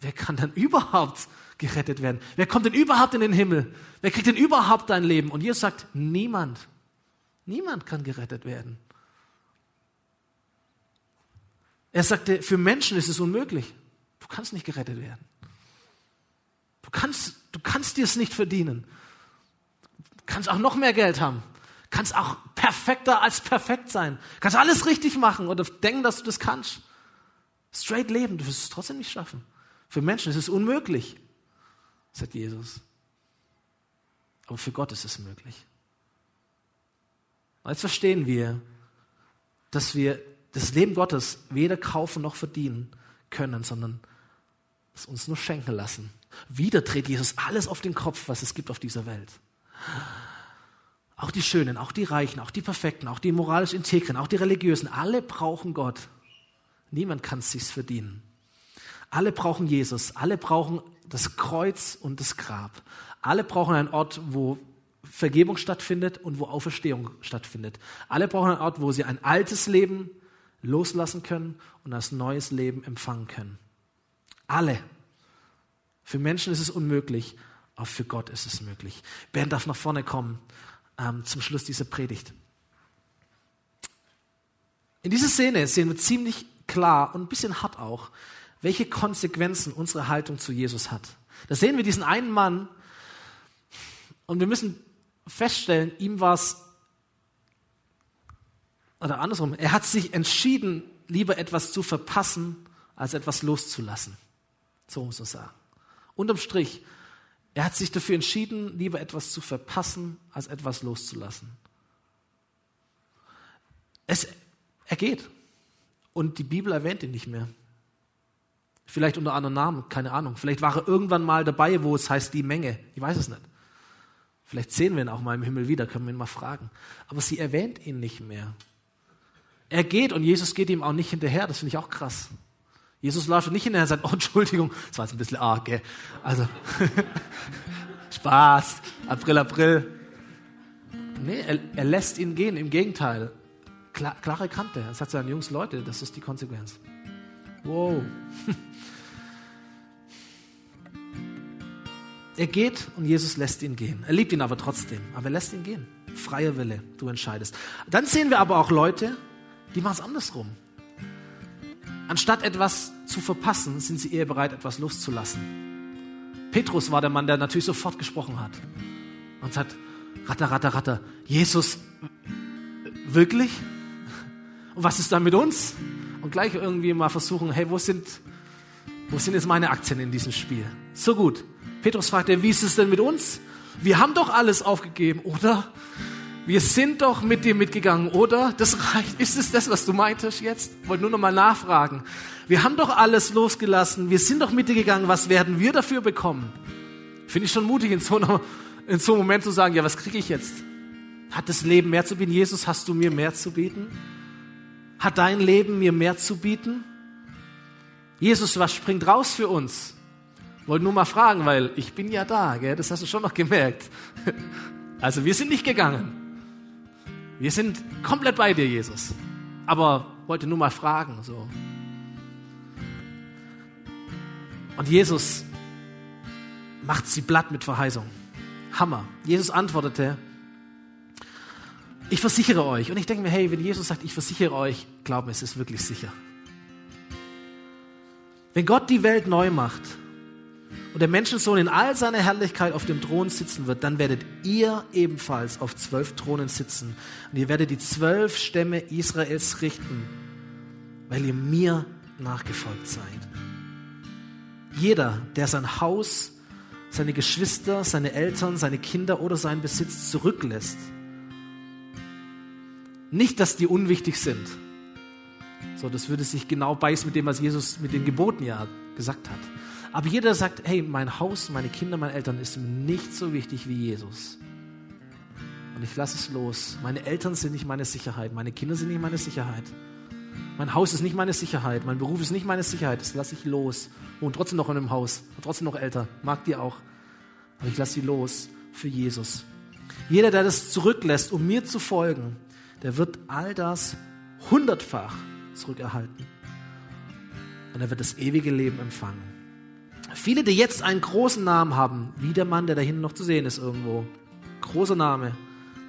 wer kann dann überhaupt gerettet werden? Wer kommt denn überhaupt in den Himmel? Wer kriegt denn überhaupt dein Leben? Und Jesus sagt, niemand. Niemand kann gerettet werden. Er sagte, für Menschen ist es unmöglich. Du kannst nicht gerettet werden. Du kannst, du kannst dir es nicht verdienen. Du kannst auch noch mehr Geld haben. Du kannst auch perfekter als perfekt sein. Du kannst alles richtig machen oder denken, dass du das kannst. Straight leben, du wirst es trotzdem nicht schaffen. Für Menschen ist es unmöglich, sagt Jesus. Aber für Gott ist es möglich. Jetzt verstehen wir, dass wir das Leben Gottes weder kaufen noch verdienen können, sondern es uns nur schenken lassen. Wieder dreht Jesus alles auf den Kopf, was es gibt auf dieser Welt. Auch die Schönen, auch die Reichen, auch die Perfekten, auch die moralisch Integren, auch die Religiösen, alle brauchen Gott. Niemand kann es sich verdienen. Alle brauchen Jesus, alle brauchen das Kreuz und das Grab. Alle brauchen einen Ort, wo Vergebung stattfindet und wo Auferstehung stattfindet. Alle brauchen einen Ort, wo sie ein altes Leben loslassen können und ein neues Leben empfangen können. Alle. Für Menschen ist es unmöglich, aber für Gott ist es möglich. Bernd darf nach vorne kommen ähm, zum Schluss dieser Predigt. In dieser Szene sehen wir ziemlich klar und ein bisschen hart auch, welche Konsequenzen unsere Haltung zu Jesus hat. Da sehen wir diesen einen Mann und wir müssen feststellen, ihm war es, oder andersrum, er hat sich entschieden, lieber etwas zu verpassen, als etwas loszulassen. So muss man sagen. Unterm Strich, er hat sich dafür entschieden, lieber etwas zu verpassen, als etwas loszulassen. Es, er geht. Und die Bibel erwähnt ihn nicht mehr. Vielleicht unter anderem Namen, keine Ahnung. Vielleicht war er irgendwann mal dabei, wo es heißt die Menge. Ich weiß es nicht. Vielleicht sehen wir ihn auch mal im Himmel wieder, können wir ihn mal fragen. Aber sie erwähnt ihn nicht mehr. Er geht und Jesus geht ihm auch nicht hinterher. Das finde ich auch krass. Jesus läuft nicht hinterher und sagt, oh, Entschuldigung, das war jetzt ein bisschen arg, gell? Also, Spaß, April, April. Nee, er, er lässt ihn gehen, im Gegenteil. Klar, klare Kante. Er sagt seinen Jungs, Leute, das ist die Konsequenz. Wow. Er geht und Jesus lässt ihn gehen. Er liebt ihn aber trotzdem, aber er lässt ihn gehen. Freier Wille, du entscheidest. Dann sehen wir aber auch Leute, die machen es andersrum. Anstatt etwas zu verpassen, sind sie eher bereit, etwas loszulassen. Petrus war der Mann, der natürlich sofort gesprochen hat und sagt, ratter, ratter, ratter, Jesus, wirklich? Und was ist dann mit uns? Und gleich irgendwie mal versuchen, hey, wo sind, wo sind jetzt meine Aktien in diesem Spiel? So gut. Petrus fragte, wie ist es denn mit uns? Wir haben doch alles aufgegeben, oder? Wir sind doch mit dir mitgegangen, oder? Das reicht. Ist es das, was du meintest jetzt? Wollte nur noch mal nachfragen. Wir haben doch alles losgelassen. Wir sind doch mit dir gegangen. Was werden wir dafür bekommen? Finde ich schon mutig, in so, einer, in so einem Moment zu sagen, ja, was kriege ich jetzt? Hat das Leben mehr zu bieten? Jesus, hast du mir mehr zu bieten? Hat dein Leben mir mehr zu bieten? Jesus, was springt raus für uns? Wollte nur mal fragen, weil ich bin ja da, gell? das hast du schon noch gemerkt. Also wir sind nicht gegangen. Wir sind komplett bei dir, Jesus. Aber wollte nur mal fragen, so. Und Jesus macht sie blatt mit Verheißung. Hammer. Jesus antwortete, ich versichere euch. Und ich denke mir, hey, wenn Jesus sagt, ich versichere euch, glauben, es ist wirklich sicher. Wenn Gott die Welt neu macht, und der Menschensohn in all seiner Herrlichkeit auf dem Thron sitzen wird, dann werdet ihr ebenfalls auf zwölf Thronen sitzen. Und ihr werdet die zwölf Stämme Israels richten, weil ihr mir nachgefolgt seid. Jeder, der sein Haus, seine Geschwister, seine Eltern, seine Kinder oder seinen Besitz zurücklässt, nicht, dass die unwichtig sind. So, das würde sich genau beißen mit dem, was Jesus mit den Geboten ja gesagt hat. Aber jeder sagt, hey, mein Haus, meine Kinder, meine Eltern ist nicht so wichtig wie Jesus. Und ich lasse es los. Meine Eltern sind nicht meine Sicherheit, meine Kinder sind nicht meine Sicherheit. Mein Haus ist nicht meine Sicherheit, mein Beruf ist nicht meine Sicherheit, das lasse ich los. Und trotzdem noch in einem Haus, trotzdem noch älter, mag die auch. Aber ich lasse sie los für Jesus. Jeder, der das zurücklässt, um mir zu folgen, der wird all das hundertfach zurückerhalten. Und er wird das ewige Leben empfangen. Viele, die jetzt einen großen Namen haben, wie der Mann, der da hinten noch zu sehen ist irgendwo, großer Name,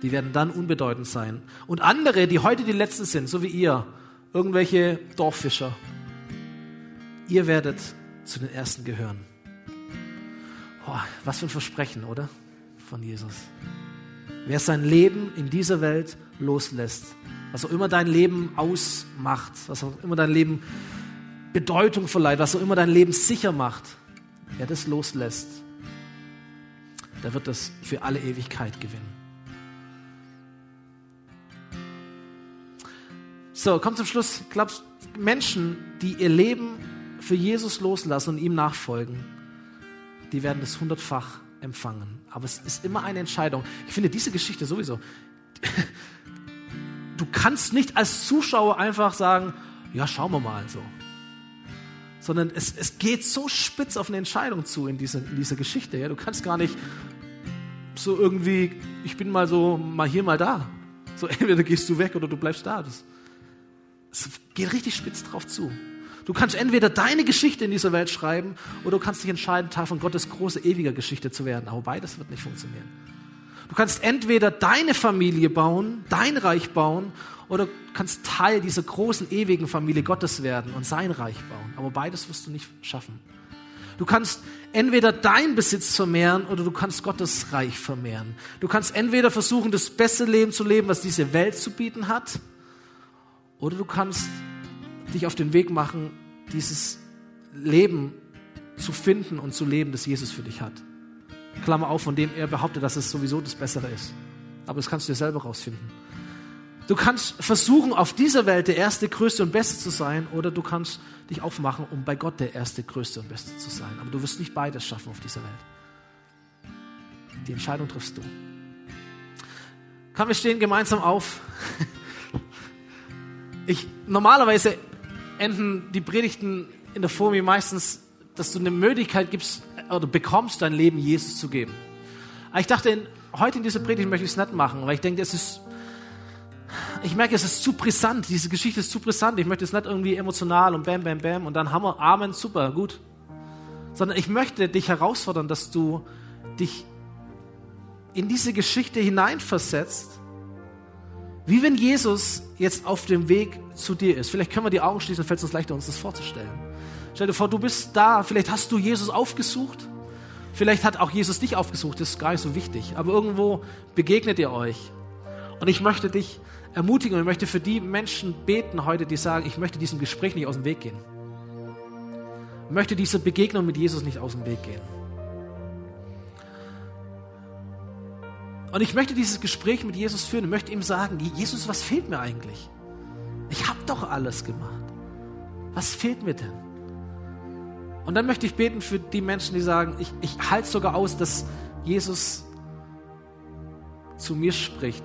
die werden dann unbedeutend sein. Und andere, die heute die Letzten sind, so wie ihr, irgendwelche Dorffischer, ihr werdet zu den Ersten gehören. Oh, was für ein Versprechen, oder? Von Jesus. Wer sein Leben in dieser Welt loslässt, was auch immer dein Leben ausmacht, was auch immer dein Leben Bedeutung verleiht, was auch immer dein Leben sicher macht, Wer das loslässt, der wird das für alle Ewigkeit gewinnen. So, kommt zum Schluss. Glaubst Menschen, die ihr Leben für Jesus loslassen und ihm nachfolgen, die werden das hundertfach empfangen. Aber es ist immer eine Entscheidung. Ich finde diese Geschichte sowieso. Du kannst nicht als Zuschauer einfach sagen, ja, schauen wir mal so sondern es, es geht so spitz auf eine Entscheidung zu in dieser, in dieser Geschichte. Ja? Du kannst gar nicht so irgendwie, ich bin mal so, mal hier, mal da. So entweder gehst du weg oder du bleibst da. Das, es geht richtig spitz drauf zu. Du kannst entweder deine Geschichte in dieser Welt schreiben oder du kannst dich entscheiden, Teil von Gottes große ewige Geschichte zu werden. Aber beides wird nicht funktionieren. Du kannst entweder deine Familie bauen, dein Reich bauen oder du kannst Teil dieser großen, ewigen Familie Gottes werden und sein Reich bauen. Aber beides wirst du nicht schaffen. Du kannst entweder deinen Besitz vermehren oder du kannst Gottes Reich vermehren. Du kannst entweder versuchen, das beste Leben zu leben, was diese Welt zu bieten hat, oder du kannst dich auf den Weg machen, dieses Leben zu finden und zu leben, das Jesus für dich hat. Klammer auf, von dem er behauptet, dass es sowieso das Bessere ist. Aber das kannst du dir selber rausfinden. Du kannst versuchen, auf dieser Welt der Erste, Größte und Beste zu sein, oder du kannst dich aufmachen, um bei Gott der Erste, Größte und Beste zu sein. Aber du wirst nicht beides schaffen auf dieser Welt. Die Entscheidung triffst du. Kann wir stehen gemeinsam auf? Ich, normalerweise enden die Predigten in der Form meistens, dass du eine Möglichkeit gibst oder bekommst, dein Leben Jesus zu geben. Aber ich dachte, heute in dieser Predigt möchte ich es nicht machen, weil ich denke, es ist ich merke, es ist zu brisant. Diese Geschichte ist zu brisant. Ich möchte es nicht irgendwie emotional und bam, bam, bam und dann Hammer, Amen, super, gut. Sondern ich möchte dich herausfordern, dass du dich in diese Geschichte hineinversetzt, wie wenn Jesus jetzt auf dem Weg zu dir ist. Vielleicht können wir die Augen schließen, dann fällt es uns leichter, uns das vorzustellen. Stell dir vor, du bist da, vielleicht hast du Jesus aufgesucht, vielleicht hat auch Jesus dich aufgesucht, das ist gar nicht so wichtig, aber irgendwo begegnet ihr euch. Und ich möchte dich ermutigen und ich möchte für die Menschen beten heute, die sagen, ich möchte diesem Gespräch nicht aus dem Weg gehen. Ich möchte diese Begegnung mit Jesus nicht aus dem Weg gehen. Und ich möchte dieses Gespräch mit Jesus führen und möchte ihm sagen, Jesus, was fehlt mir eigentlich? Ich habe doch alles gemacht. Was fehlt mir denn? Und dann möchte ich beten für die Menschen, die sagen, ich, ich halte sogar aus, dass Jesus zu mir spricht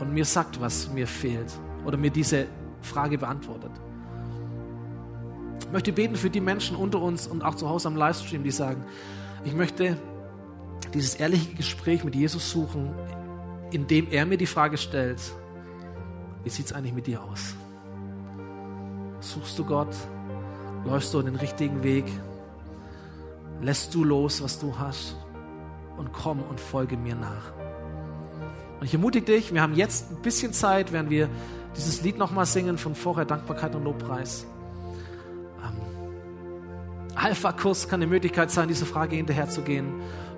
und mir sagt, was mir fehlt oder mir diese Frage beantwortet. Ich möchte beten für die Menschen unter uns und auch zu Hause am Livestream, die sagen, ich möchte dieses ehrliche Gespräch mit Jesus suchen, indem er mir die Frage stellt, wie sieht es eigentlich mit dir aus? Suchst du Gott? Läufst du den richtigen Weg? Lässt du los, was du hast? Und komm und folge mir nach. Und ich ermutige dich, wir haben jetzt ein bisschen Zeit, während wir dieses Lied nochmal singen von vorher Dankbarkeit und Lobpreis. Ähm, Alpha-Kurs kann eine Möglichkeit sein, diese Frage hinterherzugehen.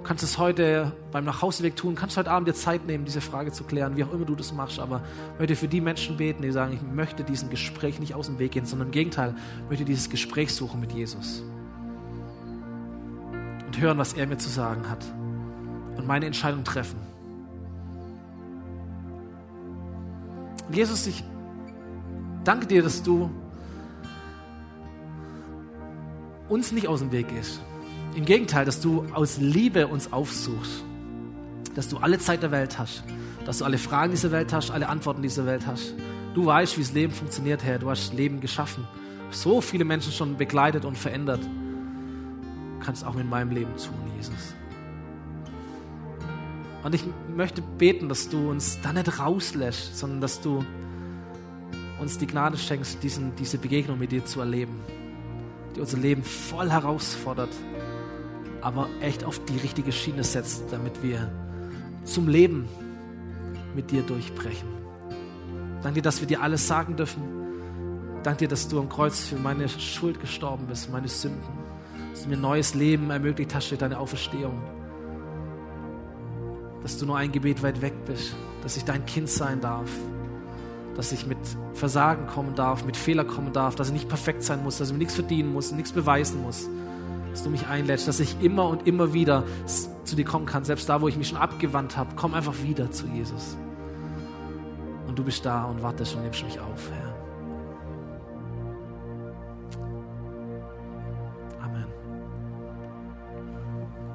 Du kannst es heute beim Nachhauseweg tun, kannst heute Abend dir Zeit nehmen, diese Frage zu klären, wie auch immer du das machst. Aber ich möchte für die Menschen beten, die sagen, ich möchte diesem Gespräch nicht aus dem Weg gehen, sondern im Gegenteil, möchte dieses Gespräch suchen mit Jesus. Und hören, was er mir zu sagen hat. Und meine Entscheidung treffen. Jesus, ich danke dir, dass du uns nicht aus dem Weg gehst. Im Gegenteil, dass du aus Liebe uns aufsuchst. Dass du alle Zeit der Welt hast. Dass du alle Fragen dieser Welt hast, alle Antworten dieser Welt hast. Du weißt, wie das Leben funktioniert, Herr. Du hast Leben geschaffen. So viele Menschen schon begleitet und verändert. Du kannst auch in meinem Leben tun, Jesus. Und ich möchte beten, dass du uns da nicht rauslässt, sondern dass du uns die Gnade schenkst, diesen, diese Begegnung mit dir zu erleben, die unser Leben voll herausfordert, aber echt auf die richtige Schiene setzt, damit wir zum Leben mit dir durchbrechen. Danke dir, dass wir dir alles sagen dürfen. Danke dir, dass du am Kreuz für meine Schuld gestorben bist, meine Sünden, dass du mir neues Leben ermöglicht hast durch deine Auferstehung dass du nur ein Gebet weit weg bist, dass ich dein Kind sein darf, dass ich mit Versagen kommen darf, mit Fehler kommen darf, dass ich nicht perfekt sein muss, dass ich mir nichts verdienen muss, nichts beweisen muss, dass du mich einlädst, dass ich immer und immer wieder zu dir kommen kann, selbst da, wo ich mich schon abgewandt habe, komm einfach wieder zu Jesus. Und du bist da und wartest und nimmst mich auf, Herr.